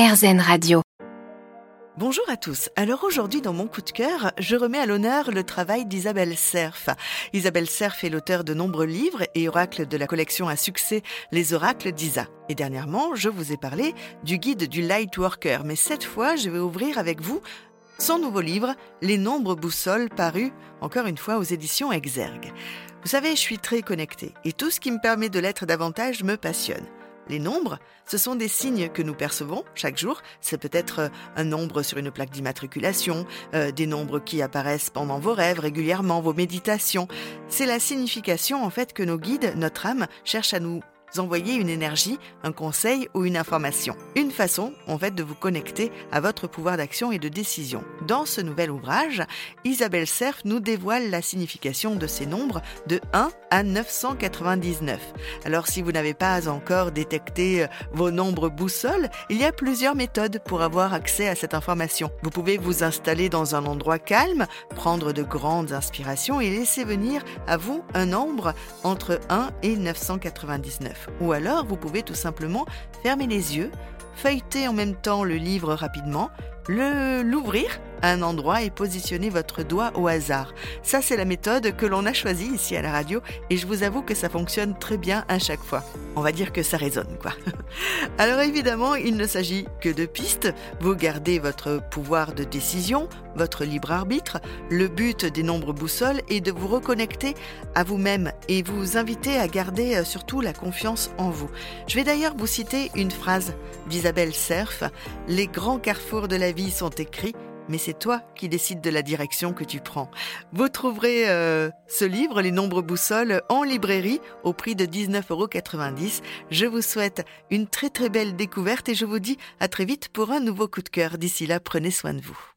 RZN Radio. Bonjour à tous. Alors aujourd'hui, dans mon coup de cœur, je remets à l'honneur le travail d'Isabelle Cerf. Isabelle Cerf est l'auteur de nombreux livres et oracles de la collection à succès Les Oracles d'Isa. Et dernièrement, je vous ai parlé du guide du Light Worker. Mais cette fois, je vais ouvrir avec vous son nouveau livre, Les nombres boussoles, paru encore une fois aux éditions Exergue. Vous savez, je suis très connectée et tout ce qui me permet de l'être davantage me passionne. Les nombres, ce sont des signes que nous percevons chaque jour. C'est peut-être euh, un nombre sur une plaque d'immatriculation, euh, des nombres qui apparaissent pendant vos rêves régulièrement, vos méditations. C'est la signification en fait que nos guides, notre âme, cherchent à nous envoyer une énergie, un conseil ou une information. Une façon, en fait, de vous connecter à votre pouvoir d'action et de décision. Dans ce nouvel ouvrage, Isabelle Cerf nous dévoile la signification de ces nombres de 1 à 999. Alors, si vous n'avez pas encore détecté euh, vos nombres boussoles, il y a plusieurs méthodes pour avoir accès à cette information. Vous pouvez vous installer dans un endroit calme, prendre de grandes inspirations et laisser venir à vous un nombre entre 1 et 999. Ou alors, vous pouvez tout simplement fermer les yeux, feuilleter en même temps le livre rapidement, l'ouvrir à un endroit et positionner votre doigt au hasard. Ça, c'est la méthode que l'on a choisie ici à la radio et je vous avoue que ça fonctionne très bien à chaque fois. On va dire que ça résonne, quoi. Alors évidemment, il ne s'agit que de pistes. Vous gardez votre pouvoir de décision, votre libre arbitre. Le but des nombres boussoles est de vous reconnecter à vous-même et vous inviter à garder euh, surtout la confiance en vous. Je vais d'ailleurs vous citer une phrase d'Isabelle Cerf. Les grands carrefours de la sont écrits mais c'est toi qui décides de la direction que tu prends. Vous trouverez euh, ce livre, Les Nombres Boussoles, en librairie au prix de 19,90 euros. Je vous souhaite une très très belle découverte et je vous dis à très vite pour un nouveau coup de cœur. D'ici là, prenez soin de vous.